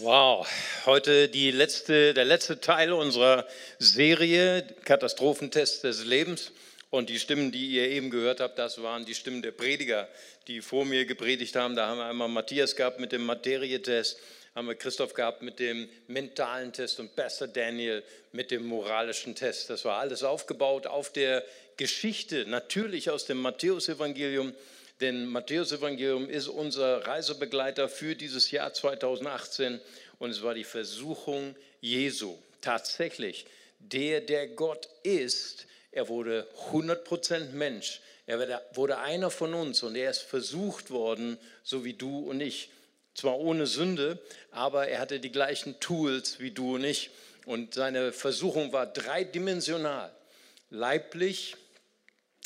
Wow, heute letzte, der letzte Teil unserer Serie Katastrophentest des Lebens. Und die Stimmen, die ihr eben gehört habt, das waren die Stimmen der Prediger, die vor mir gepredigt haben. Da haben wir einmal Matthias gehabt mit dem Materietest, haben wir Christoph gehabt mit dem mentalen Test und Pastor Daniel mit dem moralischen Test. Das war alles aufgebaut auf der Geschichte, natürlich aus dem Matthäusevangelium denn Matthäus Evangelium ist unser Reisebegleiter für dieses Jahr 2018 und es war die Versuchung Jesu. Tatsächlich, der, der Gott ist, er wurde 100% Mensch. Er wurde einer von uns und er ist versucht worden, so wie du und ich. Zwar ohne Sünde, aber er hatte die gleichen Tools wie du und ich. Und seine Versuchung war dreidimensional. Leiblich,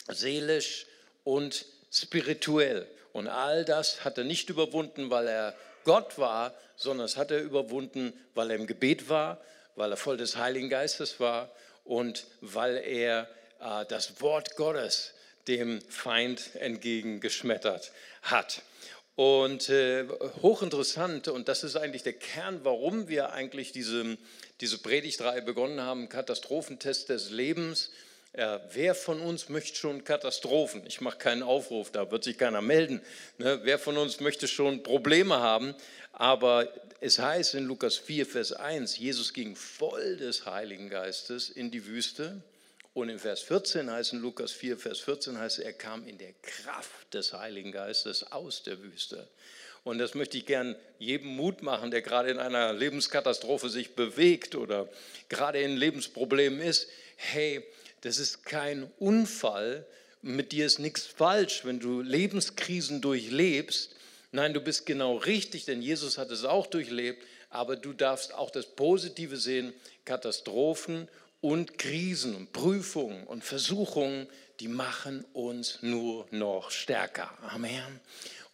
seelisch und spirituell. Und all das hat er nicht überwunden, weil er Gott war, sondern es hat er überwunden, weil er im Gebet war, weil er voll des Heiligen Geistes war und weil er äh, das Wort Gottes dem Feind entgegengeschmettert hat. Und äh, hochinteressant, und das ist eigentlich der Kern, warum wir eigentlich diese, diese Predigtreihe begonnen haben, Katastrophentest des Lebens ja, wer von uns möchte schon Katastrophen? Ich mache keinen Aufruf, da wird sich keiner melden. Ne? Wer von uns möchte schon Probleme haben? Aber es heißt in Lukas 4, Vers 1, Jesus ging voll des Heiligen Geistes in die Wüste. Und in Vers 14 heißt in Lukas 4, Vers 14 heißt, er kam in der Kraft des Heiligen Geistes aus der Wüste. Und das möchte ich gern jedem Mut machen, der gerade in einer Lebenskatastrophe sich bewegt oder gerade in Lebensproblemen ist. Hey, das ist kein Unfall, mit dir ist nichts falsch, wenn du Lebenskrisen durchlebst. Nein, du bist genau richtig, denn Jesus hat es auch durchlebt, aber du darfst auch das Positive sehen, Katastrophen und Krisen und Prüfungen und Versuchungen, die machen uns nur noch stärker. Amen.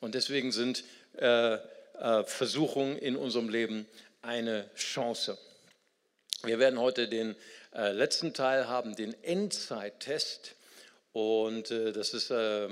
Und deswegen sind äh, äh, Versuchungen in unserem Leben eine Chance. Wir werden heute den äh, letzten Teil haben, den Endzeittest. Und äh, das ist äh,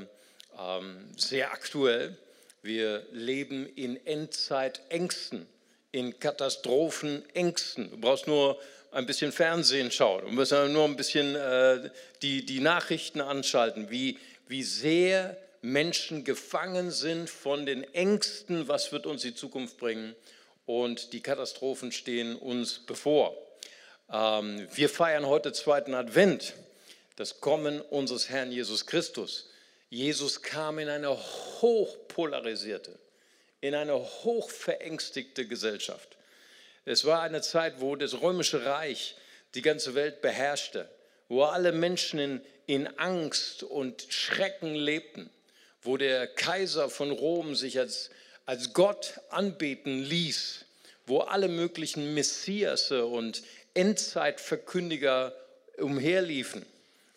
ähm, sehr aktuell. Wir leben in Endzeitängsten, in Katastrophenängsten. Du brauchst nur ein bisschen Fernsehen schauen. Du musst nur ein bisschen äh, die, die Nachrichten anschalten, wie, wie sehr Menschen gefangen sind von den Ängsten, was wird uns die Zukunft bringen. Und die Katastrophen stehen uns bevor. Ähm, wir feiern heute zweiten Advent, das Kommen unseres Herrn Jesus Christus. Jesus kam in eine hochpolarisierte, in eine hochverängstigte Gesellschaft. Es war eine Zeit, wo das römische Reich die ganze Welt beherrschte, wo alle Menschen in, in Angst und Schrecken lebten, wo der Kaiser von Rom sich als, als Gott anbeten ließ, wo alle möglichen Messiasse und Endzeitverkündiger umherliefen.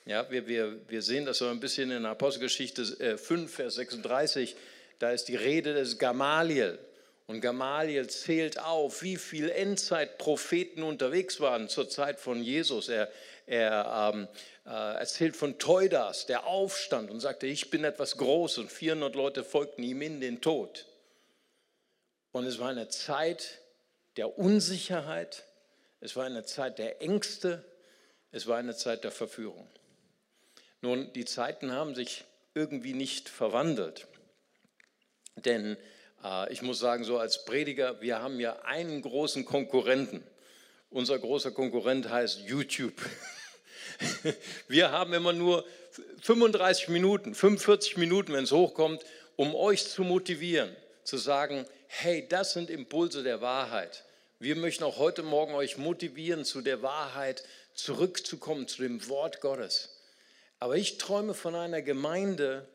Ja, wir, wir, wir sehen das so ein bisschen in Apostelgeschichte 5, äh, Vers 36. Da ist die Rede des Gamaliel. Und Gamaliel zählt auf, wie viele Endzeitpropheten unterwegs waren zur Zeit von Jesus. Er, er ähm, äh, erzählt von Teudas, der aufstand und sagte, ich bin etwas groß und 400 Leute folgten ihm in den Tod. Und es war eine Zeit der Unsicherheit, es war eine Zeit der Ängste, es war eine Zeit der Verführung. Nun, die Zeiten haben sich irgendwie nicht verwandelt. Denn äh, ich muss sagen, so als Prediger, wir haben ja einen großen Konkurrenten. Unser großer Konkurrent heißt YouTube. Wir haben immer nur 35 Minuten, 45 Minuten, wenn es hochkommt, um euch zu motivieren, zu sagen, hey, das sind Impulse der Wahrheit. Wir möchten auch heute Morgen euch motivieren, zu der Wahrheit zurückzukommen, zu dem Wort Gottes. Aber ich träume von einer Gemeinde,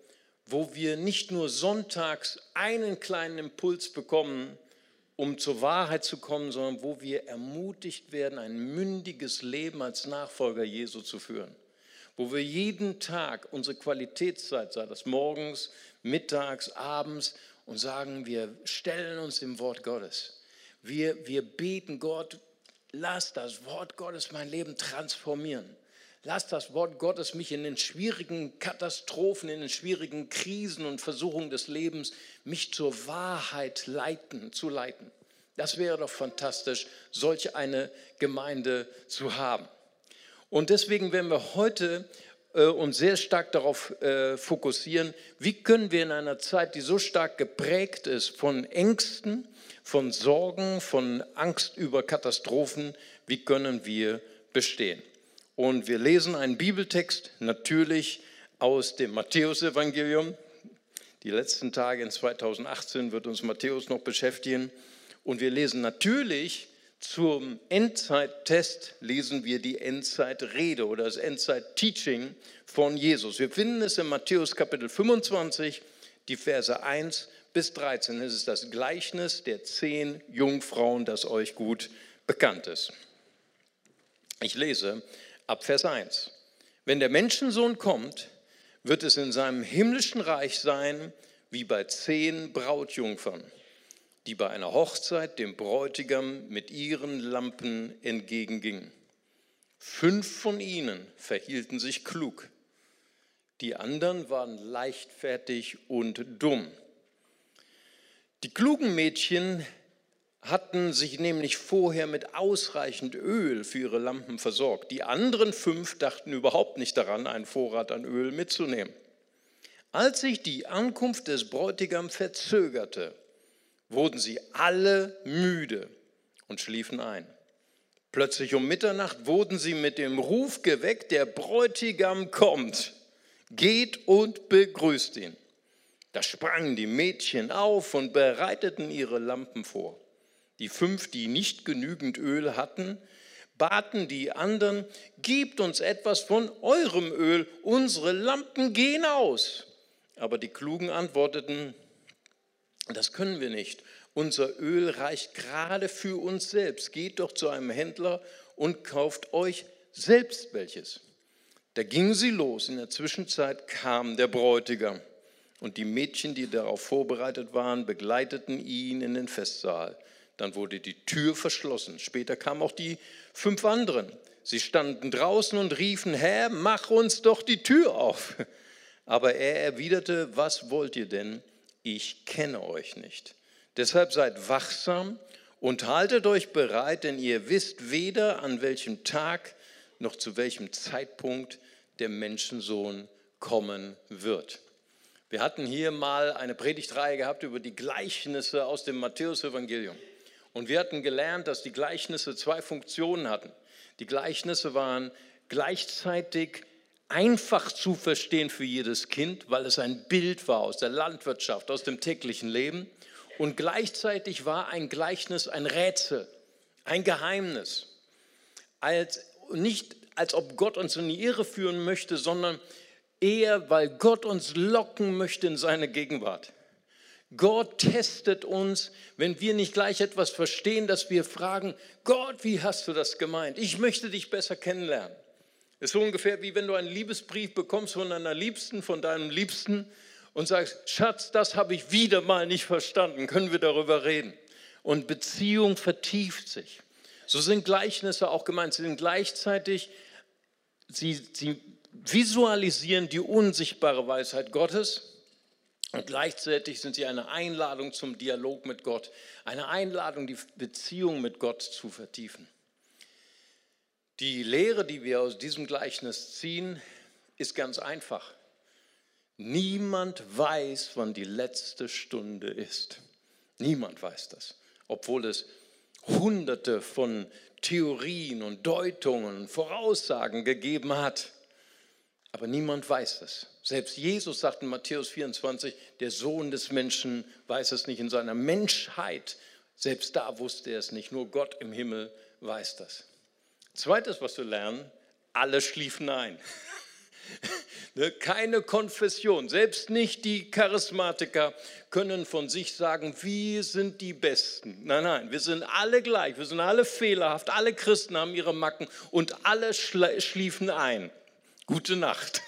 wo wir nicht nur sonntags einen kleinen Impuls bekommen, um zur Wahrheit zu kommen, sondern wo wir ermutigt werden, ein mündiges Leben als Nachfolger Jesu zu führen. Wo wir jeden Tag unsere Qualitätszeit, sei das morgens, mittags, abends, und sagen, wir stellen uns dem Wort Gottes. Wir, wir beten Gott, lass das Wort Gottes mein Leben transformieren. Lass das Wort Gottes mich in den schwierigen Katastrophen, in den schwierigen Krisen und Versuchungen des Lebens, mich zur Wahrheit leiten, zu leiten. Das wäre doch fantastisch, solch eine Gemeinde zu haben. Und deswegen werden wir heute äh, uns sehr stark darauf äh, fokussieren, wie können wir in einer Zeit, die so stark geprägt ist von Ängsten, von Sorgen, von Angst über Katastrophen, wie können wir bestehen? Und wir lesen einen Bibeltext natürlich aus dem Matthäusevangelium. Die letzten Tage in 2018 wird uns Matthäus noch beschäftigen. Und wir lesen natürlich zum Endzeit-Test, lesen wir die Endzeit-Rede oder das Endzeit-Teaching von Jesus. Wir finden es in Matthäus Kapitel 25, die Verse 1 bis 13. Es ist das Gleichnis der zehn Jungfrauen, das euch gut bekannt ist. Ich lese ab Vers 1. Wenn der Menschensohn kommt, wird es in seinem himmlischen Reich sein wie bei zehn Brautjungfern, die bei einer Hochzeit dem Bräutigam mit ihren Lampen entgegengingen. Fünf von ihnen verhielten sich klug, die anderen waren leichtfertig und dumm. Die klugen Mädchen hatten sich nämlich vorher mit ausreichend Öl für ihre Lampen versorgt. Die anderen fünf dachten überhaupt nicht daran, einen Vorrat an Öl mitzunehmen. Als sich die Ankunft des Bräutigams verzögerte, wurden sie alle müde und schliefen ein. Plötzlich um Mitternacht wurden sie mit dem Ruf geweckt, der Bräutigam kommt, geht und begrüßt ihn. Da sprangen die Mädchen auf und bereiteten ihre Lampen vor. Die fünf, die nicht genügend Öl hatten, baten die anderen, gebt uns etwas von eurem Öl, unsere Lampen gehen aus. Aber die Klugen antworteten, das können wir nicht. Unser Öl reicht gerade für uns selbst. Geht doch zu einem Händler und kauft euch selbst welches. Da gingen sie los. In der Zwischenzeit kam der Bräutigam. Und die Mädchen, die darauf vorbereitet waren, begleiteten ihn in den Festsaal. Dann wurde die Tür verschlossen. Später kamen auch die fünf anderen. Sie standen draußen und riefen, Herr, mach uns doch die Tür auf. Aber er erwiderte, was wollt ihr denn? Ich kenne euch nicht. Deshalb seid wachsam und haltet euch bereit, denn ihr wisst weder an welchem Tag noch zu welchem Zeitpunkt der Menschensohn kommen wird. Wir hatten hier mal eine Predigtreihe gehabt über die Gleichnisse aus dem Matthäusevangelium. Und wir hatten gelernt, dass die Gleichnisse zwei Funktionen hatten. Die Gleichnisse waren gleichzeitig einfach zu verstehen für jedes Kind, weil es ein Bild war aus der Landwirtschaft, aus dem täglichen Leben. Und gleichzeitig war ein Gleichnis ein Rätsel, ein Geheimnis. Als, nicht als ob Gott uns in die Irre führen möchte, sondern eher, weil Gott uns locken möchte in seine Gegenwart. Gott testet uns, wenn wir nicht gleich etwas verstehen, dass wir fragen, Gott, wie hast du das gemeint? Ich möchte dich besser kennenlernen. Es ist so ungefähr wie wenn du einen Liebesbrief bekommst von deiner Liebsten, von deinem Liebsten und sagst, Schatz, das habe ich wieder mal nicht verstanden, können wir darüber reden. Und Beziehung vertieft sich. So sind Gleichnisse auch gemeint. Sie sind gleichzeitig, sie, sie visualisieren die unsichtbare Weisheit Gottes und gleichzeitig sind sie eine Einladung zum Dialog mit Gott, eine Einladung, die Beziehung mit Gott zu vertiefen. Die Lehre, die wir aus diesem Gleichnis ziehen, ist ganz einfach. Niemand weiß, wann die letzte Stunde ist. Niemand weiß das, obwohl es hunderte von Theorien und Deutungen, Voraussagen gegeben hat. Aber niemand weiß es. Selbst Jesus sagt in Matthäus 24, der Sohn des Menschen weiß es nicht in seiner Menschheit. Selbst da wusste er es nicht. Nur Gott im Himmel weiß das. Zweites, was wir lernen, alle schliefen ein. Ne, keine Konfession, selbst nicht die Charismatiker können von sich sagen, wir sind die Besten. Nein, nein, wir sind alle gleich, wir sind alle fehlerhaft, alle Christen haben ihre Macken und alle schliefen ein gute Nacht.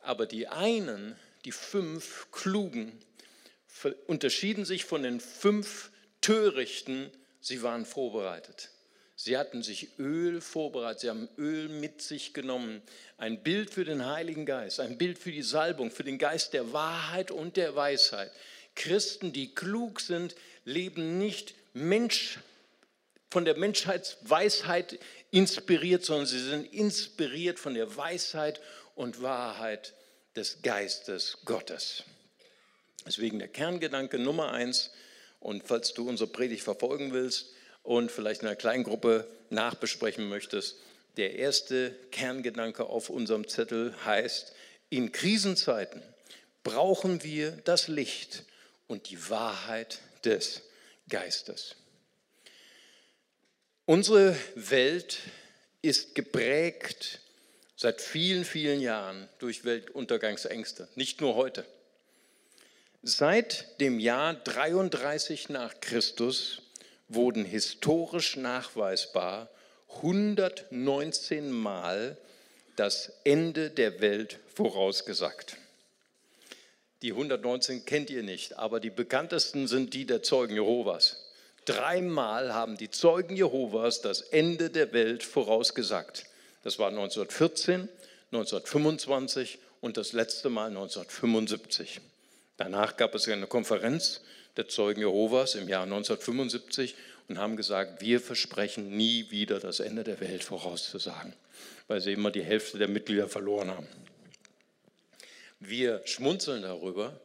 Aber die einen, die fünf Klugen, unterschieden sich von den fünf Törichten, sie waren vorbereitet. Sie hatten sich Öl vorbereitet, sie haben Öl mit sich genommen. Ein Bild für den Heiligen Geist, ein Bild für die Salbung, für den Geist der Wahrheit und der Weisheit. Christen, die klug sind, leben nicht Mensch, von der Menschheitsweisheit inspiriert, sondern sie sind inspiriert von der Weisheit und Wahrheit des Geistes Gottes. Deswegen der Kerngedanke Nummer eins. Und falls du unsere Predigt verfolgen willst und vielleicht in einer kleinen Gruppe nachbesprechen möchtest, der erste Kerngedanke auf unserem Zettel heißt, in Krisenzeiten brauchen wir das Licht und die Wahrheit des Geistes. Unsere Welt ist geprägt seit vielen, vielen Jahren durch Weltuntergangsängste, nicht nur heute. Seit dem Jahr 33 nach Christus wurden historisch nachweisbar 119 Mal das Ende der Welt vorausgesagt. Die 119 kennt ihr nicht, aber die bekanntesten sind die der Zeugen Jehovas. Dreimal haben die Zeugen Jehovas das Ende der Welt vorausgesagt. Das war 1914, 1925 und das letzte Mal 1975. Danach gab es eine Konferenz der Zeugen Jehovas im Jahr 1975 und haben gesagt, wir versprechen nie wieder das Ende der Welt vorauszusagen, weil sie immer die Hälfte der Mitglieder verloren haben. Wir schmunzeln darüber,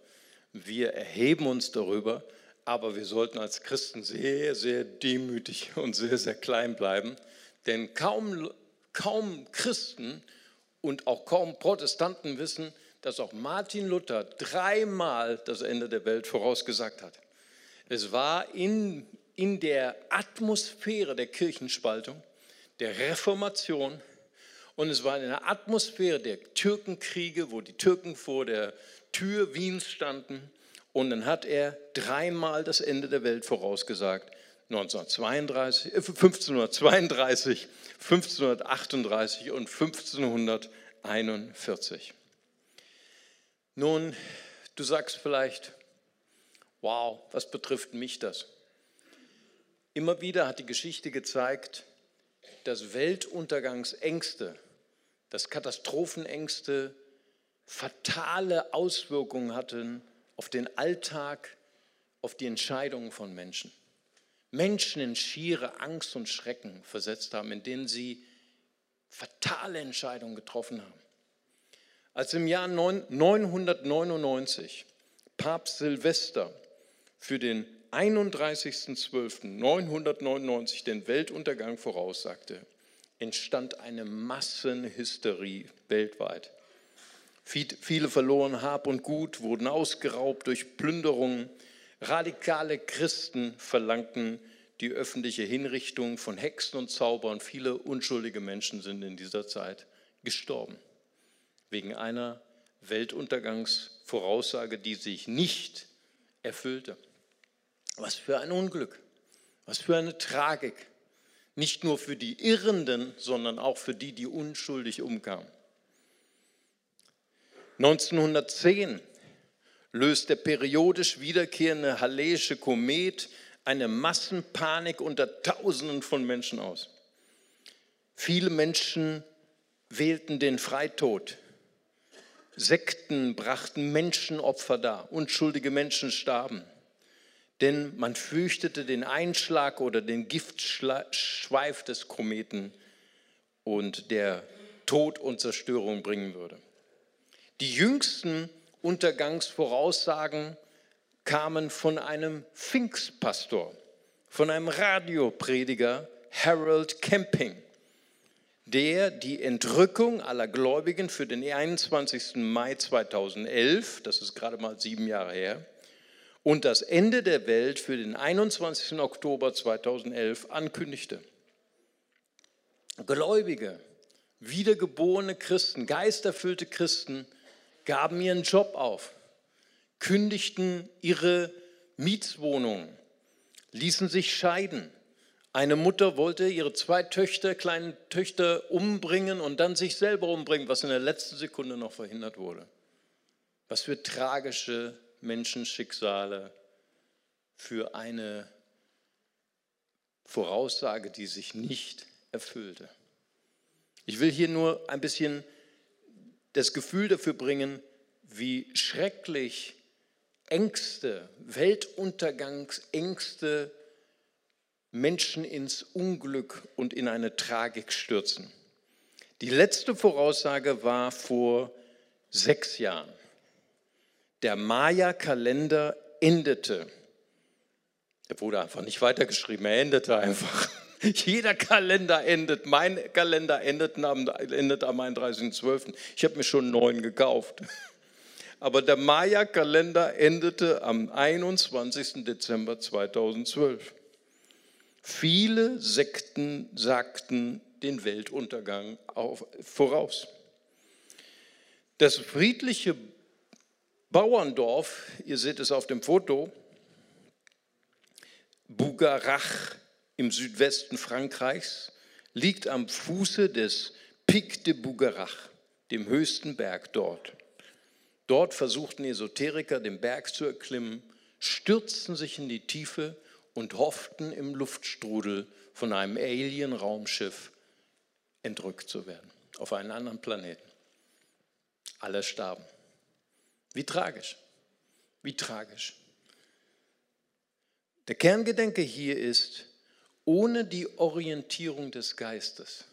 wir erheben uns darüber, aber wir sollten als Christen sehr, sehr demütig und sehr, sehr klein bleiben, denn kaum, kaum Christen und auch kaum Protestanten wissen, dass auch Martin Luther dreimal das Ende der Welt vorausgesagt hat. Es war in, in der Atmosphäre der Kirchenspaltung, der Reformation und es war in der Atmosphäre der Türkenkriege, wo die Türken vor der Tür Wiens standen und dann hat er dreimal das Ende der Welt vorausgesagt. 1932, 1532, 1538 und 1541. Nun, du sagst vielleicht, wow, was betrifft mich das? Immer wieder hat die Geschichte gezeigt, dass Weltuntergangsängste, dass Katastrophenängste fatale Auswirkungen hatten auf den Alltag, auf die Entscheidungen von Menschen. Menschen in schiere Angst und Schrecken versetzt haben, in denen sie fatale Entscheidungen getroffen haben. Als im Jahr 999 Papst Silvester für den 31.12.999 den Weltuntergang voraussagte, entstand eine Massenhysterie weltweit. Viele verloren Hab und Gut, wurden ausgeraubt durch Plünderungen. Radikale Christen verlangten die öffentliche Hinrichtung von Hexen und Zaubern. Viele unschuldige Menschen sind in dieser Zeit gestorben wegen einer Weltuntergangsvoraussage, die sich nicht erfüllte. Was für ein Unglück, was für eine Tragik. Nicht nur für die Irrenden, sondern auch für die, die unschuldig umkamen. 1910 löst der periodisch wiederkehrende Halley'sche Komet eine Massenpanik unter Tausenden von Menschen aus. Viele Menschen wählten den Freitod. Sekten brachten Menschenopfer dar, unschuldige Menschen starben. Denn man fürchtete den Einschlag oder den Giftschweif des Kometen und der Tod und Zerstörung bringen würde. Die jüngsten Untergangsvoraussagen kamen von einem Pfingstpastor, von einem Radioprediger, Harold Camping der die Entrückung aller Gläubigen für den 21. Mai 2011, das ist gerade mal sieben Jahre her, und das Ende der Welt für den 21. Oktober 2011 ankündigte. Gläubige, wiedergeborene Christen, geisterfüllte Christen gaben ihren Job auf, kündigten ihre Mietswohnungen, ließen sich scheiden eine Mutter wollte ihre zwei Töchter, kleinen Töchter umbringen und dann sich selber umbringen, was in der letzten Sekunde noch verhindert wurde. Was für tragische Menschenschicksale für eine Voraussage, die sich nicht erfüllte. Ich will hier nur ein bisschen das Gefühl dafür bringen, wie schrecklich Ängste, Weltuntergangsängste Menschen ins Unglück und in eine Tragik stürzen. Die letzte Voraussage war vor sechs Jahren. Der Maya-Kalender endete. Er wurde einfach nicht weitergeschrieben, er endete einfach. Jeder Kalender endet. Mein Kalender endet am, endet am 31.12. Ich habe mir schon einen neuen gekauft. Aber der Maya-Kalender endete am 21. Dezember 2012. Viele Sekten sagten den Weltuntergang auf, voraus. Das friedliche Bauerndorf, ihr seht es auf dem Foto, Bougarach im Südwesten Frankreichs, liegt am Fuße des Pic de Bougarach, dem höchsten Berg dort. Dort versuchten Esoteriker, den Berg zu erklimmen, stürzten sich in die Tiefe und hofften im Luftstrudel von einem Alien-Raumschiff entrückt zu werden, auf einen anderen Planeten. Alle starben. Wie tragisch, wie tragisch. Der Kerngedenke hier ist, ohne die Orientierung des Geistes,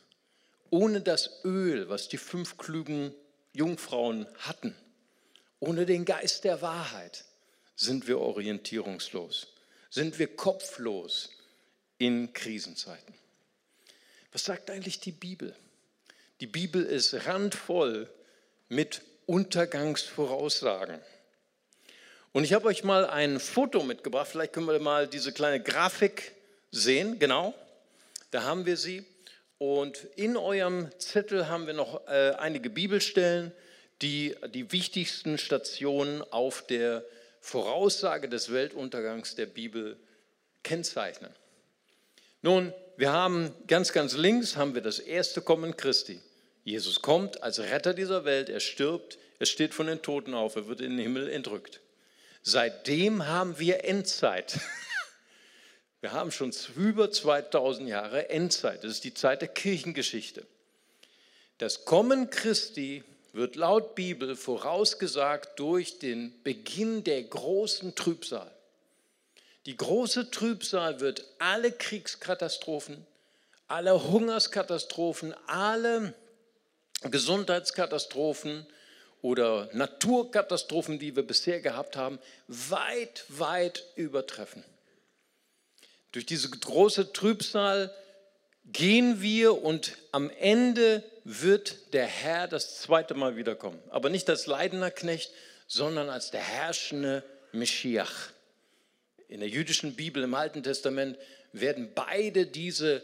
ohne das Öl, was die fünf klugen Jungfrauen hatten, ohne den Geist der Wahrheit sind wir orientierungslos, sind wir kopflos in Krisenzeiten. Was sagt eigentlich die Bibel? Die Bibel ist randvoll mit Untergangsvoraussagen. Und ich habe euch mal ein Foto mitgebracht. Vielleicht können wir mal diese kleine Grafik sehen. Genau, da haben wir sie. Und in eurem Zettel haben wir noch äh, einige Bibelstellen, die die wichtigsten Stationen auf der Voraussage des Weltuntergangs der Bibel kennzeichnen. Nun, wir haben ganz, ganz links haben wir das erste Kommen Christi. Jesus kommt als Retter dieser Welt, er stirbt, er steht von den Toten auf, er wird in den Himmel entrückt. Seitdem haben wir Endzeit. Wir haben schon über 2000 Jahre Endzeit. Das ist die Zeit der Kirchengeschichte. Das Kommen Christi wird laut Bibel vorausgesagt durch den Beginn der großen Trübsal. Die große Trübsal wird alle Kriegskatastrophen, alle Hungerskatastrophen, alle Gesundheitskatastrophen oder Naturkatastrophen, die wir bisher gehabt haben, weit, weit übertreffen. Durch diese große Trübsal gehen wir und am Ende wird der Herr das zweite Mal wiederkommen. Aber nicht als leidender Knecht, sondern als der herrschende Meschiach. In der jüdischen Bibel im Alten Testament werden beide diese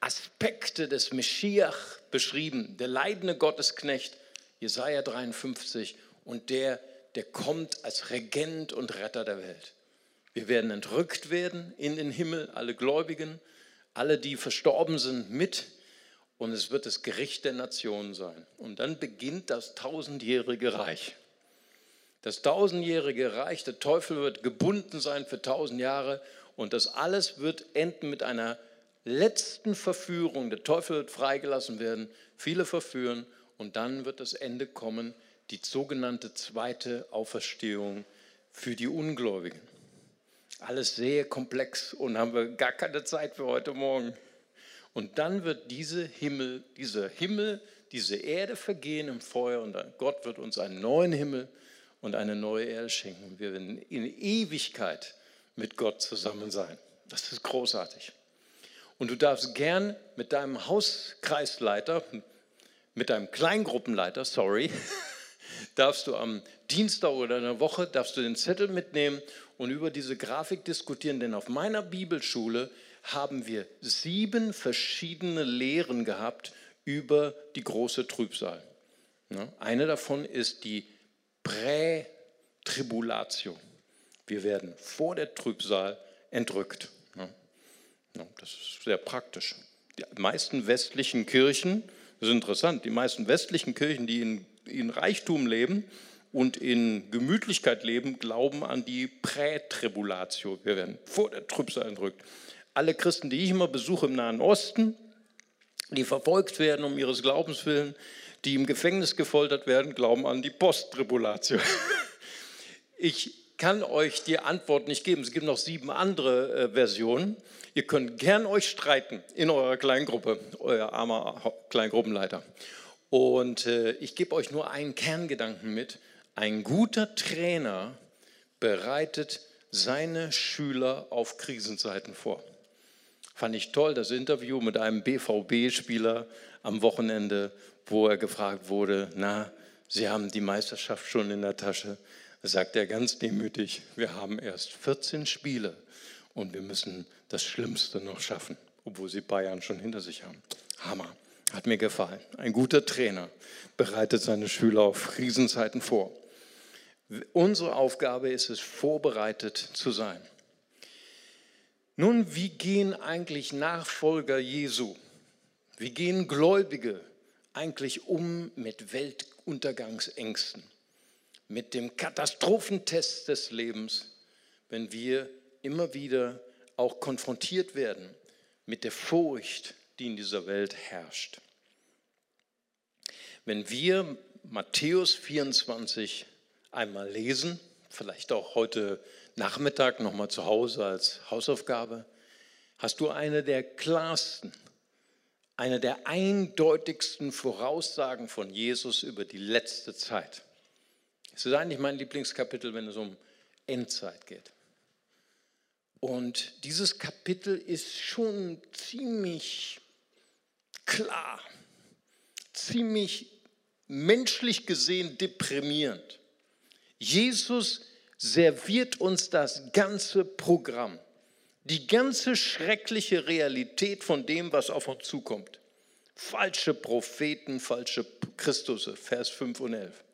Aspekte des Meschiach beschrieben. Der leidende Gottesknecht, Jesaja 53, und der, der kommt als Regent und Retter der Welt. Wir werden entrückt werden in den Himmel, alle Gläubigen, alle, die verstorben sind, mit. Und es wird das Gericht der Nationen sein. Und dann beginnt das tausendjährige Reich. Das tausendjährige Reich, der Teufel wird gebunden sein für tausend Jahre. Und das alles wird enden mit einer letzten Verführung. Der Teufel wird freigelassen werden, viele verführen. Und dann wird das Ende kommen, die sogenannte zweite Auferstehung für die Ungläubigen. Alles sehr komplex und haben wir gar keine Zeit für heute Morgen. Und dann wird diese Himmel, dieser Himmel, diese Erde vergehen im Feuer und Gott wird uns einen neuen Himmel und eine neue Erde schenken. Wir werden in Ewigkeit mit Gott zusammen sein. Das ist großartig. Und du darfst gern mit deinem Hauskreisleiter, mit deinem Kleingruppenleiter, sorry, darfst du am Dienstag oder in der Woche, darfst du den Zettel mitnehmen und über diese Grafik diskutieren, denn auf meiner Bibelschule haben wir sieben verschiedene Lehren gehabt über die große Trübsal. Eine davon ist die Prätribulatio. Wir werden vor der Trübsal entrückt. Das ist sehr praktisch. Die meisten westlichen Kirchen, das ist interessant, die meisten westlichen Kirchen, die in, in Reichtum leben, und in Gemütlichkeit leben, glauben an die Prätribulatio. Wir werden vor der Trübsal entrückt. Alle Christen, die ich immer besuche im Nahen Osten, die verfolgt werden um ihres Glaubens willen, die im Gefängnis gefoltert werden, glauben an die Posttribulatio. Ich kann euch die Antwort nicht geben. Es gibt noch sieben andere äh, Versionen. Ihr könnt gern euch streiten in eurer Kleingruppe, euer armer Kleingruppenleiter. Und äh, ich gebe euch nur einen Kerngedanken mit. Ein guter Trainer bereitet seine Schüler auf Krisenzeiten vor. Fand ich toll, das Interview mit einem BVB-Spieler am Wochenende, wo er gefragt wurde, na, Sie haben die Meisterschaft schon in der Tasche. Sagt er ganz demütig, wir haben erst 14 Spiele und wir müssen das Schlimmste noch schaffen, obwohl sie Bayern schon hinter sich haben. Hammer, hat mir gefallen. Ein guter Trainer bereitet seine Schüler auf Krisenzeiten vor. Unsere Aufgabe ist es, vorbereitet zu sein. Nun, wie gehen eigentlich Nachfolger Jesu, wie gehen Gläubige eigentlich um mit Weltuntergangsängsten, mit dem Katastrophentest des Lebens, wenn wir immer wieder auch konfrontiert werden mit der Furcht, die in dieser Welt herrscht. Wenn wir Matthäus 24 einmal lesen, vielleicht auch heute Nachmittag nochmal zu Hause als Hausaufgabe, hast du eine der klarsten, eine der eindeutigsten Voraussagen von Jesus über die letzte Zeit. Es ist eigentlich mein Lieblingskapitel, wenn es um Endzeit geht. Und dieses Kapitel ist schon ziemlich klar, ziemlich menschlich gesehen deprimierend. Jesus serviert uns das ganze Programm, die ganze schreckliche Realität von dem, was auf uns zukommt. Falsche Propheten, falsche Christusse, Vers 5 und 11.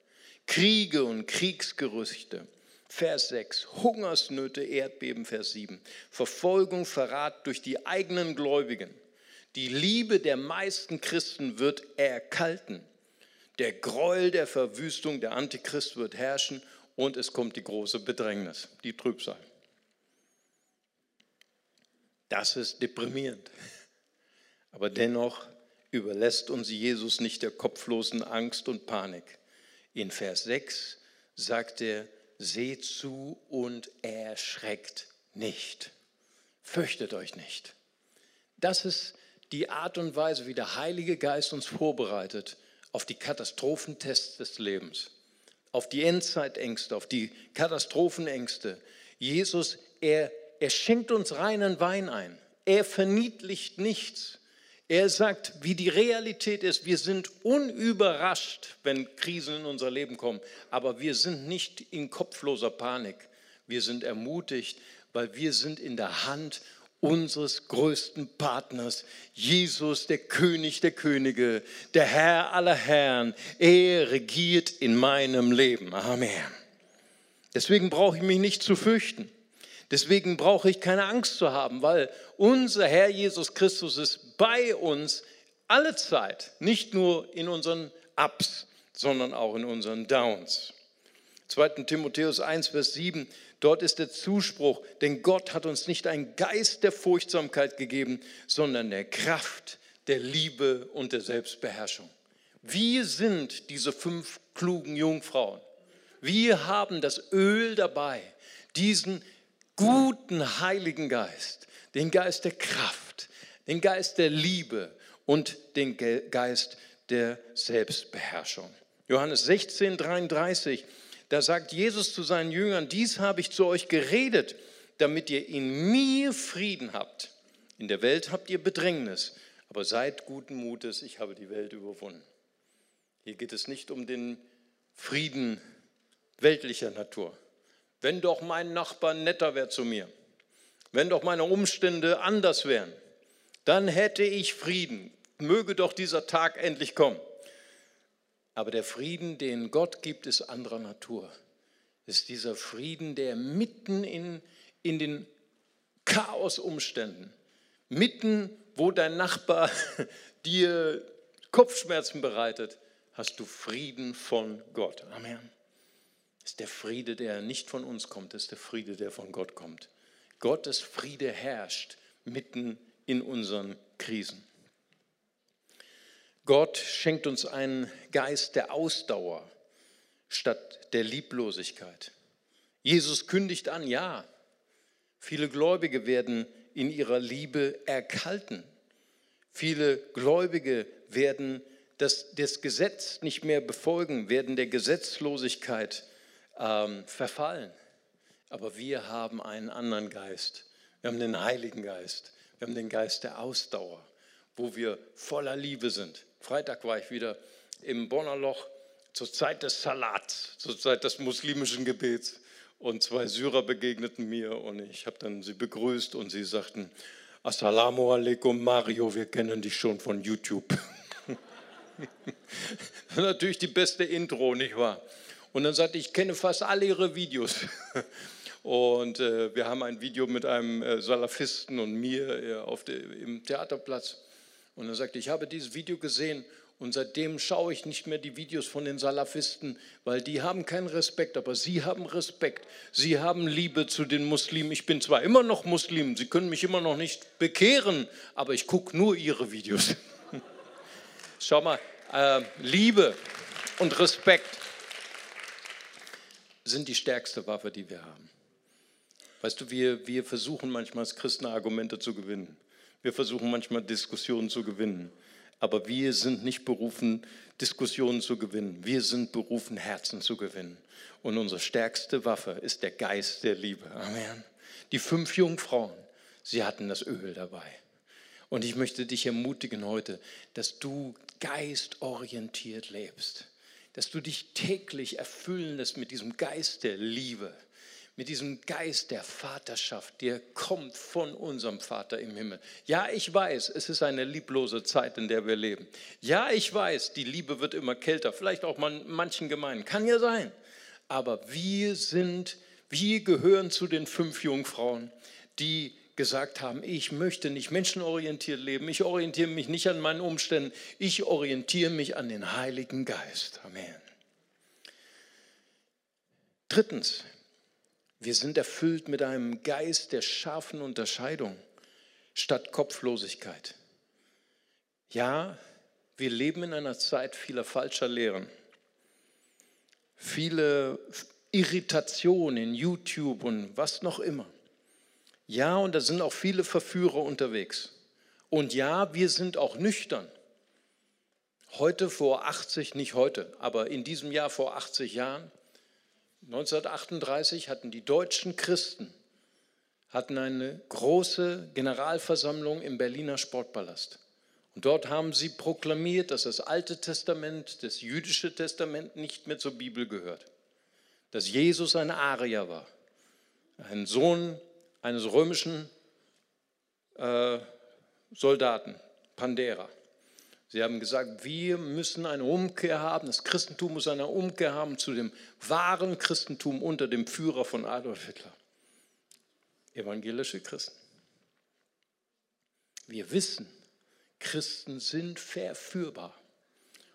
Kriege und Kriegsgerüchte, Vers 6. Hungersnöte, Erdbeben, Vers 7. Verfolgung, Verrat durch die eigenen Gläubigen. Die Liebe der meisten Christen wird erkalten. Der Gräuel der Verwüstung, der Antichrist wird herrschen und es kommt die große Bedrängnis, die Trübsal. Das ist deprimierend. Aber dennoch überlässt uns Jesus nicht der kopflosen Angst und Panik. In Vers 6 sagt er, seht zu und erschreckt nicht. Fürchtet euch nicht. Das ist die Art und Weise, wie der Heilige Geist uns vorbereitet auf die Katastrophentests des Lebens auf die Endzeitängste, auf die Katastrophenängste. Jesus, er, er schenkt uns reinen Wein ein. Er verniedlicht nichts. Er sagt, wie die Realität ist. Wir sind unüberrascht, wenn Krisen in unser Leben kommen. Aber wir sind nicht in kopfloser Panik. Wir sind ermutigt, weil wir sind in der Hand unseres größten Partners, Jesus, der König der Könige, der Herr aller Herren. Er regiert in meinem Leben. Amen. Deswegen brauche ich mich nicht zu fürchten. Deswegen brauche ich keine Angst zu haben, weil unser Herr Jesus Christus ist bei uns alle Zeit, nicht nur in unseren Ups, sondern auch in unseren Downs. 2. Timotheus 1, Vers 7 Dort ist der Zuspruch, denn Gott hat uns nicht einen Geist der Furchtsamkeit gegeben, sondern der Kraft, der Liebe und der Selbstbeherrschung. Wir sind diese fünf klugen Jungfrauen. Wir haben das Öl dabei, diesen guten Heiligen Geist, den Geist der Kraft, den Geist der Liebe und den Geist der Selbstbeherrschung. Johannes 16, 33 da sagt Jesus zu seinen Jüngern, dies habe ich zu euch geredet, damit ihr in mir Frieden habt. In der Welt habt ihr Bedrängnis, aber seid guten Mutes, ich habe die Welt überwunden. Hier geht es nicht um den Frieden weltlicher Natur. Wenn doch mein Nachbar netter wäre zu mir, wenn doch meine Umstände anders wären, dann hätte ich Frieden. Möge doch dieser Tag endlich kommen. Aber der Frieden, den Gott gibt, ist anderer Natur. Ist dieser Frieden, der mitten in, in den Chaosumständen, mitten, wo dein Nachbar dir Kopfschmerzen bereitet, hast du Frieden von Gott. Amen. Das ist der Friede, der nicht von uns kommt, das ist der Friede, der von Gott kommt. Gottes Friede herrscht mitten in unseren Krisen. Gott schenkt uns einen Geist der Ausdauer statt der Lieblosigkeit. Jesus kündigt an, ja, viele Gläubige werden in ihrer Liebe erkalten. Viele Gläubige werden das, das Gesetz nicht mehr befolgen, werden der Gesetzlosigkeit ähm, verfallen. Aber wir haben einen anderen Geist. Wir haben den Heiligen Geist. Wir haben den Geist der Ausdauer, wo wir voller Liebe sind. Freitag war ich wieder im Bonner Loch zur Zeit des Salats, zur Zeit des muslimischen Gebets. Und zwei Syrer begegneten mir und ich habe dann sie begrüßt und sie sagten, Assalamu alaikum Mario, wir kennen dich schon von YouTube. natürlich die beste Intro, nicht wahr? Und dann sagte ich, ich kenne fast alle ihre Videos. Und äh, wir haben ein Video mit einem äh, Salafisten und mir äh, auf de, im Theaterplatz. Und er sagte, ich habe dieses Video gesehen und seitdem schaue ich nicht mehr die Videos von den Salafisten, weil die haben keinen Respekt, aber sie haben Respekt. Sie haben Liebe zu den Muslimen. Ich bin zwar immer noch Muslim, sie können mich immer noch nicht bekehren, aber ich gucke nur ihre Videos. Schau mal, äh, Liebe und Respekt sind die stärkste Waffe, die wir haben. Weißt du, wir, wir versuchen manchmal als Christen Argumente zu gewinnen. Wir versuchen manchmal Diskussionen zu gewinnen. Aber wir sind nicht berufen, Diskussionen zu gewinnen. Wir sind berufen, Herzen zu gewinnen. Und unsere stärkste Waffe ist der Geist der Liebe. Amen. Die fünf Jungfrauen, sie hatten das Öl dabei. Und ich möchte dich ermutigen heute, dass du geistorientiert lebst, dass du dich täglich erfüllen lässt mit diesem Geist der Liebe mit diesem Geist der Vaterschaft, der kommt von unserem Vater im Himmel. Ja, ich weiß, es ist eine lieblose Zeit, in der wir leben. Ja, ich weiß, die Liebe wird immer kälter, vielleicht auch in manchen Gemeinden, kann ja sein. Aber wir sind, wir gehören zu den fünf Jungfrauen, die gesagt haben, ich möchte nicht menschenorientiert leben, ich orientiere mich nicht an meinen Umständen, ich orientiere mich an den Heiligen Geist. Amen. Drittens, wir sind erfüllt mit einem Geist der scharfen Unterscheidung statt Kopflosigkeit. Ja, wir leben in einer Zeit vieler falscher Lehren, viele Irritationen in YouTube und was noch immer. Ja, und da sind auch viele Verführer unterwegs. Und ja, wir sind auch nüchtern. Heute vor 80, nicht heute, aber in diesem Jahr vor 80 Jahren 1938 hatten die deutschen Christen hatten eine große Generalversammlung im Berliner Sportpalast. Und dort haben sie proklamiert, dass das Alte Testament, das jüdische Testament nicht mehr zur Bibel gehört. Dass Jesus ein Arier war, ein Sohn eines römischen äh, Soldaten, Pandera. Sie haben gesagt, wir müssen eine Umkehr haben, das Christentum muss eine Umkehr haben zu dem wahren Christentum unter dem Führer von Adolf Hitler. Evangelische Christen. Wir wissen, Christen sind verführbar.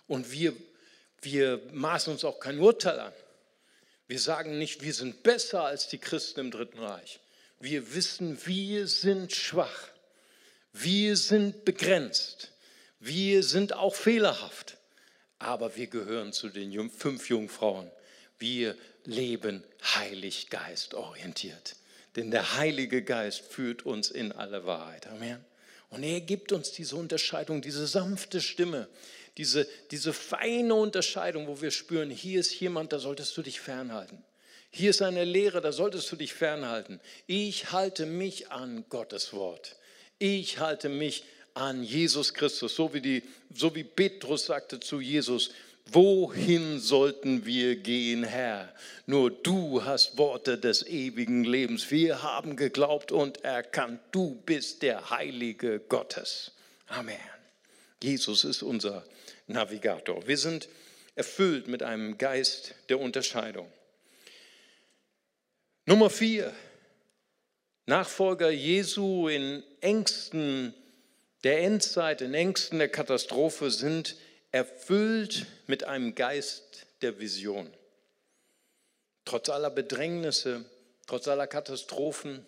Und wir, wir maßen uns auch kein Urteil an. Wir sagen nicht, wir sind besser als die Christen im Dritten Reich. Wir wissen, wir sind schwach. Wir sind begrenzt. Wir sind auch fehlerhaft, aber wir gehören zu den fünf Jungfrauen. Wir leben heilig geistorientiert. Denn der Heilige Geist führt uns in alle Wahrheit. Amen. Und er gibt uns diese Unterscheidung, diese sanfte Stimme, diese, diese feine Unterscheidung, wo wir spüren, hier ist jemand, da solltest du dich fernhalten. Hier ist eine Lehre, da solltest du dich fernhalten. Ich halte mich an Gottes Wort. Ich halte mich an Jesus Christus, so wie, die, so wie Petrus sagte zu Jesus, Wohin sollten wir gehen, Herr? Nur du hast Worte des ewigen Lebens. Wir haben geglaubt und erkannt, du bist der Heilige Gottes. Amen. Jesus ist unser Navigator. Wir sind erfüllt mit einem Geist der Unterscheidung. Nummer vier. Nachfolger Jesu in engsten der Endzeit, in Ängsten der Katastrophe sind erfüllt mit einem Geist der Vision. Trotz aller Bedrängnisse, trotz aller Katastrophen,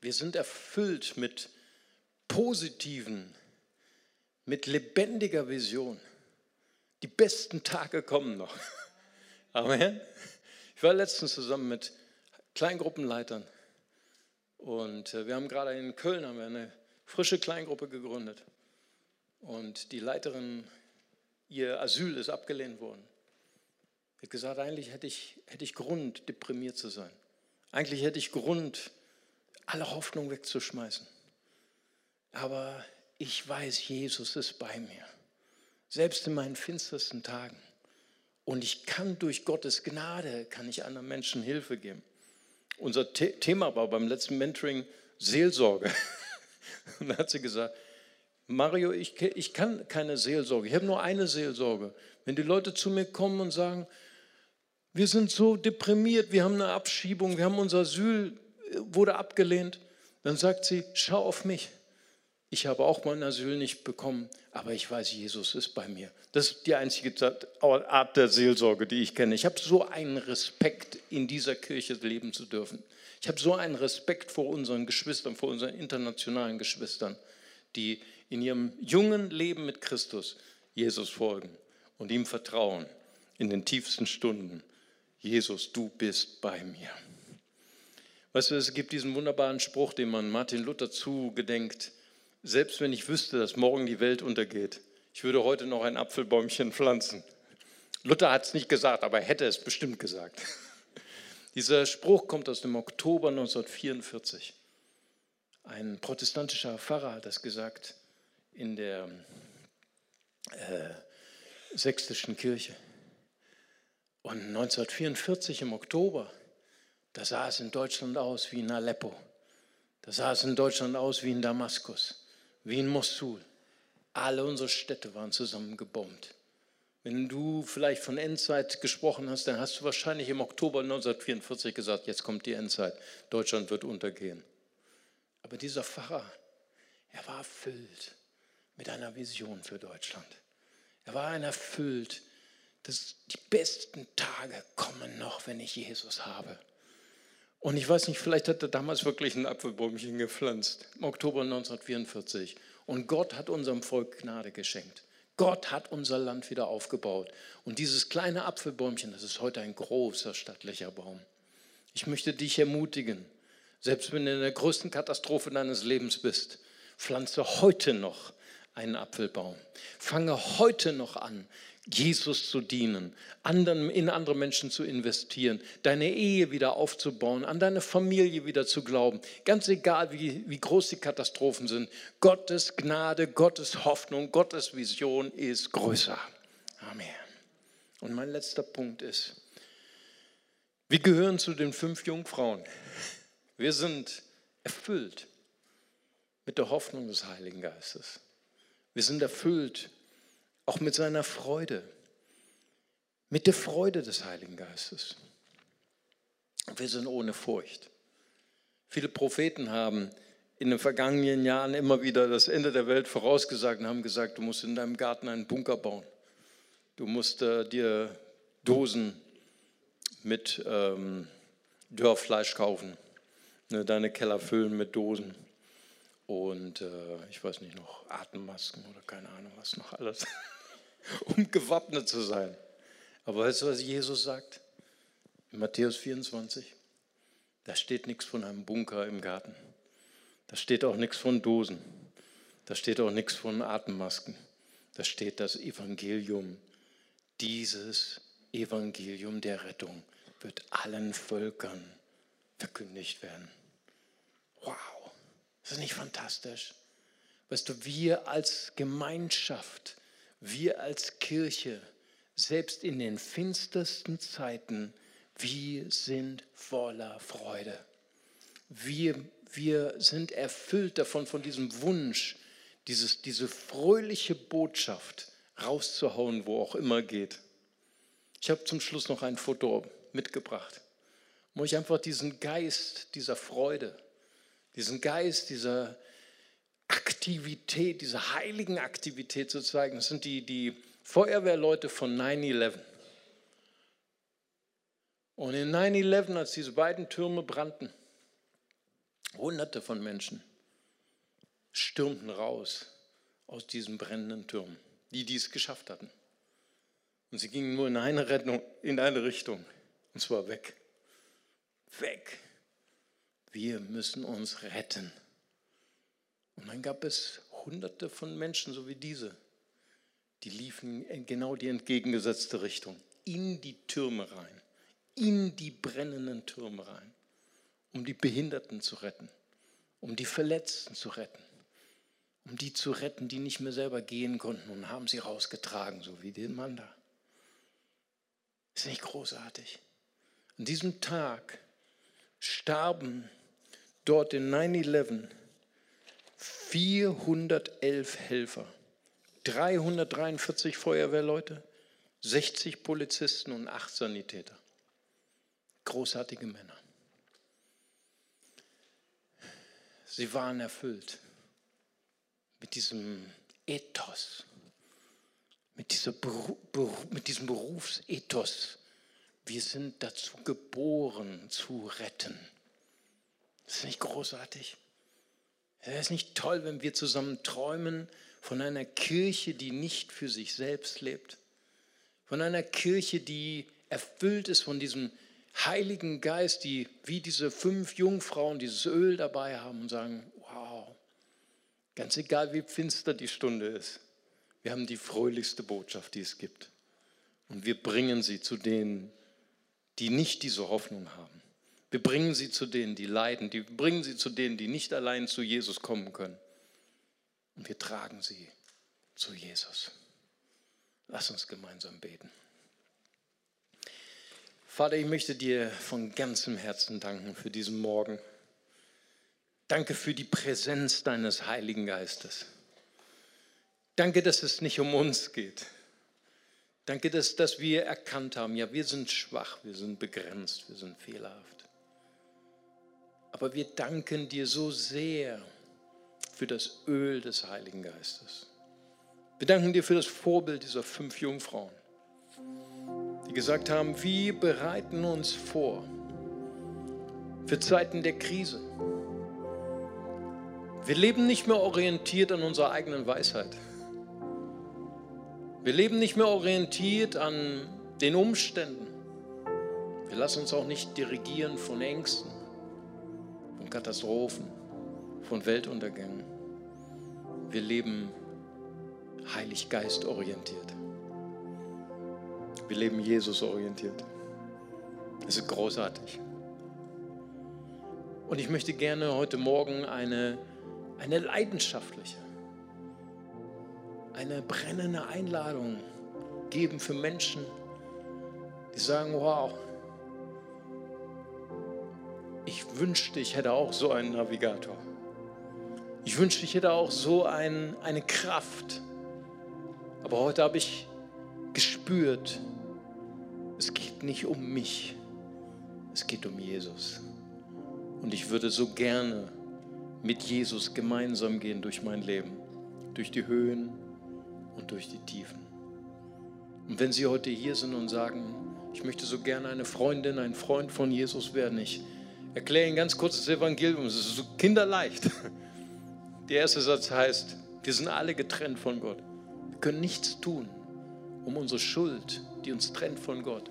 wir sind erfüllt mit positiven, mit lebendiger Vision. Die besten Tage kommen noch. Amen. Ich war letztens zusammen mit Kleingruppenleitern und äh, wir haben gerade in Köln haben wir eine frische Kleingruppe gegründet und die Leiterin, ihr Asyl ist abgelehnt worden. Sie hat gesagt, eigentlich hätte ich, hätte ich Grund, deprimiert zu sein. Eigentlich hätte ich Grund, alle Hoffnung wegzuschmeißen. Aber ich weiß, Jesus ist bei mir, selbst in meinen finstersten Tagen. Und ich kann durch Gottes Gnade, kann ich anderen Menschen Hilfe geben. Unser The Thema war beim letzten Mentoring Seelsorge. Und da hat sie gesagt, Mario, ich, ich kann keine Seelsorge, ich habe nur eine Seelsorge. Wenn die Leute zu mir kommen und sagen, wir sind so deprimiert, wir haben eine Abschiebung, wir haben unser Asyl, äh, wurde abgelehnt, dann sagt sie, schau auf mich. Ich habe auch mein Asyl nicht bekommen, aber ich weiß, Jesus ist bei mir. Das ist die einzige Art der Seelsorge, die ich kenne. Ich habe so einen Respekt, in dieser Kirche leben zu dürfen. Ich habe so einen Respekt vor unseren Geschwistern, vor unseren internationalen Geschwistern, die in ihrem jungen Leben mit Christus Jesus folgen und ihm vertrauen in den tiefsten Stunden. Jesus, du bist bei mir. Weißt du, es gibt diesen wunderbaren Spruch, den man Martin Luther zugedenkt selbst wenn ich wüsste, dass morgen die Welt untergeht, ich würde heute noch ein Apfelbäumchen pflanzen. Luther hat es nicht gesagt, aber er hätte es bestimmt gesagt. Dieser Spruch kommt aus dem Oktober 1944. Ein protestantischer Pfarrer hat das gesagt in der äh, sächsischen Kirche. Und 1944 im Oktober, da sah es in Deutschland aus wie in Aleppo. Da sah es in Deutschland aus wie in Damaskus wie in Mosul. Alle unsere Städte waren zusammengebombt. Wenn du vielleicht von Endzeit gesprochen hast, dann hast du wahrscheinlich im Oktober 1944 gesagt, jetzt kommt die Endzeit, Deutschland wird untergehen. Aber dieser Pfarrer, er war erfüllt mit einer Vision für Deutschland. Er war erfüllt, dass die besten Tage kommen noch, wenn ich Jesus habe. Und ich weiß nicht, vielleicht hat er damals wirklich ein Apfelbäumchen gepflanzt, im Oktober 1944. Und Gott hat unserem Volk Gnade geschenkt. Gott hat unser Land wieder aufgebaut. Und dieses kleine Apfelbäumchen, das ist heute ein großer stattlicher Baum. Ich möchte dich ermutigen, selbst wenn du in der größten Katastrophe deines Lebens bist, pflanze heute noch einen Apfelbaum. Fange heute noch an, Jesus zu dienen, anderen, in andere Menschen zu investieren, deine Ehe wieder aufzubauen, an deine Familie wieder zu glauben. Ganz egal, wie, wie groß die Katastrophen sind. Gottes Gnade, Gottes Hoffnung, Gottes Vision ist größer. Amen. Und mein letzter Punkt ist, wir gehören zu den fünf Jungfrauen. Wir sind erfüllt mit der Hoffnung des Heiligen Geistes. Wir sind erfüllt auch mit seiner Freude, mit der Freude des Heiligen Geistes. Wir sind ohne Furcht. Viele Propheten haben in den vergangenen Jahren immer wieder das Ende der Welt vorausgesagt und haben gesagt, du musst in deinem Garten einen Bunker bauen. Du musst äh, dir Dosen mit ähm, Dörrfleisch kaufen, ne, deine Keller füllen mit Dosen und äh, ich weiß nicht noch, Atemmasken oder keine Ahnung was noch alles. um gewappnet zu sein. Aber weißt du, was Jesus sagt? In Matthäus 24. Da steht nichts von einem Bunker im Garten. Da steht auch nichts von Dosen. Da steht auch nichts von Atemmasken. Da steht das Evangelium. Dieses Evangelium der Rettung wird allen Völkern verkündigt werden. Wow, ist das nicht fantastisch? Weißt du, wir als Gemeinschaft, wir als Kirche, selbst in den finstersten Zeiten, wir sind voller Freude. Wir, wir sind erfüllt davon, von diesem Wunsch, dieses, diese fröhliche Botschaft rauszuhauen, wo auch immer geht. Ich habe zum Schluss noch ein Foto mitgebracht, wo ich einfach diesen Geist dieser Freude, diesen Geist dieser, Aktivität, diese heiligen Aktivität zu zeigen. Das sind die, die Feuerwehrleute von 9-11. Und in 9-11, als diese beiden Türme brannten, hunderte von Menschen stürmten raus aus diesen brennenden Türmen, die dies geschafft hatten. Und sie gingen nur in eine, Rettung, in eine Richtung, Und zwar weg. Weg. Wir müssen uns retten. Und dann gab es hunderte von Menschen, so wie diese, die liefen in genau die entgegengesetzte Richtung, in die Türme rein, in die brennenden Türme rein, um die Behinderten zu retten, um die Verletzten zu retten, um die zu retten, die nicht mehr selber gehen konnten und haben sie rausgetragen, so wie den Mann da. Ist nicht großartig? An diesem Tag starben dort in 9-11 411 Helfer, 343 Feuerwehrleute, 60 Polizisten und 8 Sanitäter. Großartige Männer. Sie waren erfüllt mit diesem Ethos, mit, mit diesem Berufsethos. Wir sind dazu geboren, zu retten. Das ist nicht großartig. Es ist nicht toll, wenn wir zusammen träumen von einer Kirche, die nicht für sich selbst lebt, von einer Kirche, die erfüllt ist von diesem Heiligen Geist, die wie diese fünf Jungfrauen dieses Öl dabei haben und sagen, wow, ganz egal wie finster die Stunde ist, wir haben die fröhlichste Botschaft, die es gibt. Und wir bringen sie zu denen, die nicht diese Hoffnung haben. Wir bringen sie zu denen, die leiden. Wir bringen sie zu denen, die nicht allein zu Jesus kommen können. Und wir tragen sie zu Jesus. Lass uns gemeinsam beten. Vater, ich möchte dir von ganzem Herzen danken für diesen Morgen. Danke für die Präsenz deines Heiligen Geistes. Danke, dass es nicht um uns geht. Danke, dass, dass wir erkannt haben, ja, wir sind schwach, wir sind begrenzt, wir sind fehlerhaft. Aber wir danken dir so sehr für das Öl des Heiligen Geistes. Wir danken dir für das Vorbild dieser fünf Jungfrauen, die gesagt haben, wir bereiten uns vor für Zeiten der Krise. Wir leben nicht mehr orientiert an unserer eigenen Weisheit. Wir leben nicht mehr orientiert an den Umständen. Wir lassen uns auch nicht dirigieren von Ängsten von Katastrophen, von Weltuntergängen. Wir leben Heilig Geist orientiert. Wir leben Jesus orientiert. Das ist großartig. Und ich möchte gerne heute Morgen eine, eine leidenschaftliche, eine brennende Einladung geben für Menschen, die sagen, wow, ich wünschte, ich hätte auch so einen Navigator. Ich wünschte, ich hätte auch so ein, eine Kraft. Aber heute habe ich gespürt, es geht nicht um mich, es geht um Jesus. Und ich würde so gerne mit Jesus gemeinsam gehen durch mein Leben, durch die Höhen und durch die Tiefen. Und wenn Sie heute hier sind und sagen, ich möchte so gerne eine Freundin, ein Freund von Jesus werden, ich erkläre Ihnen ganz kurz das Evangelium. Es ist so kinderleicht. Der erste Satz heißt, wir sind alle getrennt von Gott. Wir können nichts tun, um unsere Schuld, die uns trennt von Gott,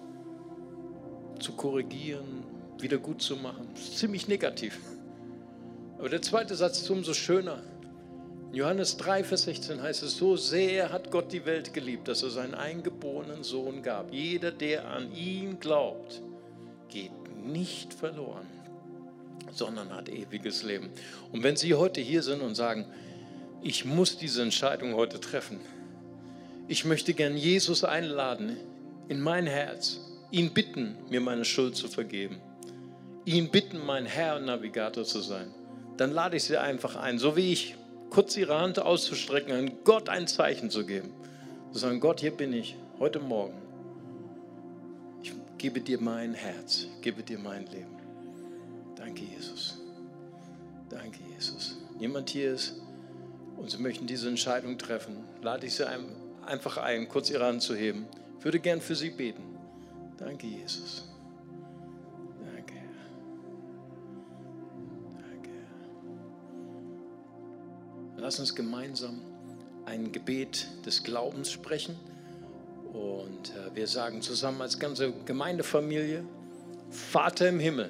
zu korrigieren, wieder gut zu machen. Das ist ziemlich negativ. Aber der zweite Satz ist umso schöner. In Johannes 3, Vers 16 heißt es, so sehr hat Gott die Welt geliebt, dass er seinen eingeborenen Sohn gab. Jeder, der an ihn glaubt, geht nicht verloren, sondern hat ewiges Leben. Und wenn Sie heute hier sind und sagen, ich muss diese Entscheidung heute treffen, ich möchte gern Jesus einladen in mein Herz, ihn bitten, mir meine Schuld zu vergeben, ihn bitten, mein Herr und Navigator zu sein, dann lade ich Sie einfach ein, so wie ich, kurz Ihre Hand auszustrecken, an Gott ein Zeichen zu geben. Zu sagen, Gott, hier bin ich, heute Morgen. Ich gebe dir mein Herz, ich gebe dir mein Leben. Danke, Jesus. Danke, Jesus. Jemand hier ist und Sie möchten diese Entscheidung treffen, lade ich Sie einfach ein, kurz Ihre Hand zu heben. Ich würde gern für Sie beten. Danke, Jesus. Danke. Danke. Lass uns gemeinsam ein Gebet des Glaubens sprechen. Und äh, wir sagen zusammen als ganze Gemeindefamilie, Vater im Himmel,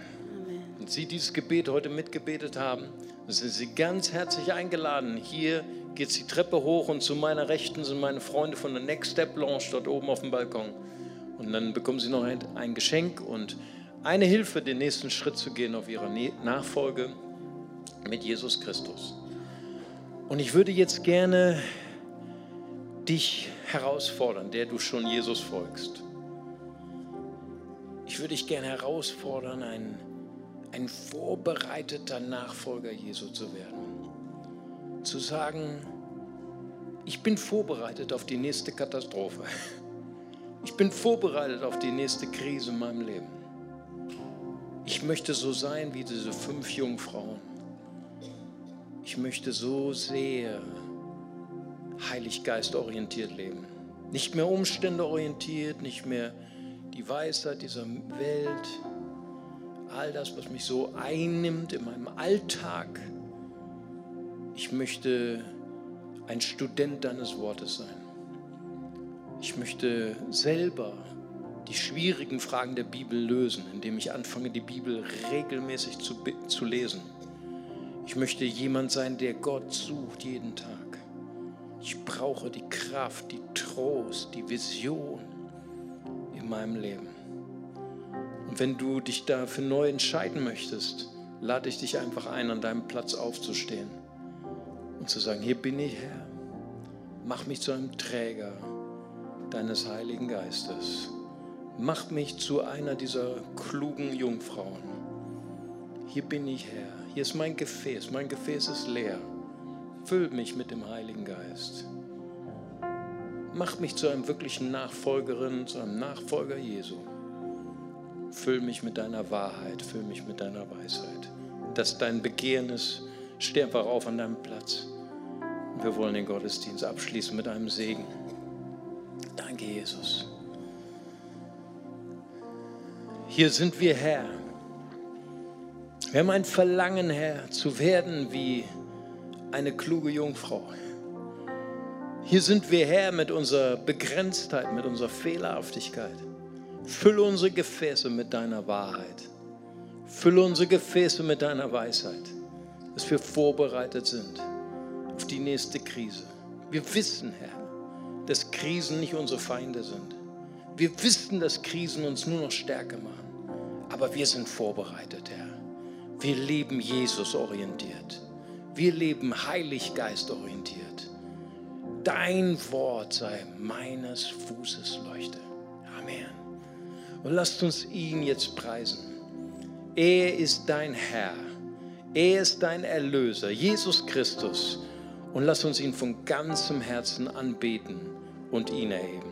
Und Sie dieses Gebet heute mitgebetet haben, sind Sie ganz herzlich eingeladen. Hier geht die Treppe hoch und zu meiner Rechten sind meine Freunde von der Next Step Lounge dort oben auf dem Balkon. Und dann bekommen Sie noch ein, ein Geschenk und eine Hilfe, den nächsten Schritt zu gehen auf Ihrer Ne- Nachfolge mit Jesus Christus. Und ich würde jetzt gerne dich herausfordern, der du schon Jesus folgst. Ich würde dich gerne herausfordern, ein, ein vorbereiteter Nachfolger Jesu zu werden. Zu sagen, ich bin vorbereitet auf die nächste Katastrophe. Ich bin vorbereitet auf die nächste Krise in meinem Leben. Ich möchte so sein wie diese fünf Jungfrauen. Ich möchte so sehr Heiliggeist orientiert leben. Nicht mehr Umstände orientiert, nicht mehr die Weisheit dieser Welt, all das, was mich so einnimmt in meinem Alltag. Ich möchte ein Student deines Wortes sein. Ich möchte selber die schwierigen Fragen der Bibel lösen, indem ich anfange, die Bibel regelmäßig zu, zu lesen. Ich möchte jemand sein, der Gott sucht jeden Tag. Ich brauche die Kraft, die Trost, die Vision in meinem Leben. Und wenn du dich dafür neu entscheiden möchtest, lade ich dich einfach ein, an deinem Platz aufzustehen und zu sagen, hier bin ich Herr, mach mich zu einem Träger deines Heiligen Geistes. Mach mich zu einer dieser klugen Jungfrauen. Hier bin ich Herr, hier ist mein Gefäß, mein Gefäß ist leer. Füll mich mit dem Heiligen Geist. Mach mich zu einem wirklichen Nachfolgerin, zu einem Nachfolger Jesu. Füll mich mit deiner Wahrheit, füll mich mit deiner Weisheit. Dass dein Begehren ist, steh einfach auf an deinem Platz. Wir wollen den Gottesdienst abschließen mit einem Segen. Danke, Jesus. Hier sind wir, Herr. Wir haben ein Verlangen, Herr, zu werden wie eine kluge Jungfrau. Hier sind wir, Herr, mit unserer Begrenztheit, mit unserer Fehlerhaftigkeit. Fülle unsere Gefäße mit deiner Wahrheit. Fülle unsere Gefäße mit deiner Weisheit, dass wir vorbereitet sind auf die nächste Krise. Wir wissen, Herr, dass Krisen nicht unsere Feinde sind. Wir wissen, dass Krisen uns nur noch stärker machen. Aber wir sind vorbereitet, Herr. Wir leben Jesus orientiert. Wir leben Heiliggeist orientiert. Dein Wort sei meines Fußes Leuchte. Amen. Und lasst uns ihn jetzt preisen. Er ist dein Herr. Er ist dein Erlöser, Jesus Christus. Und lass uns ihn von ganzem Herzen anbeten und ihn erheben.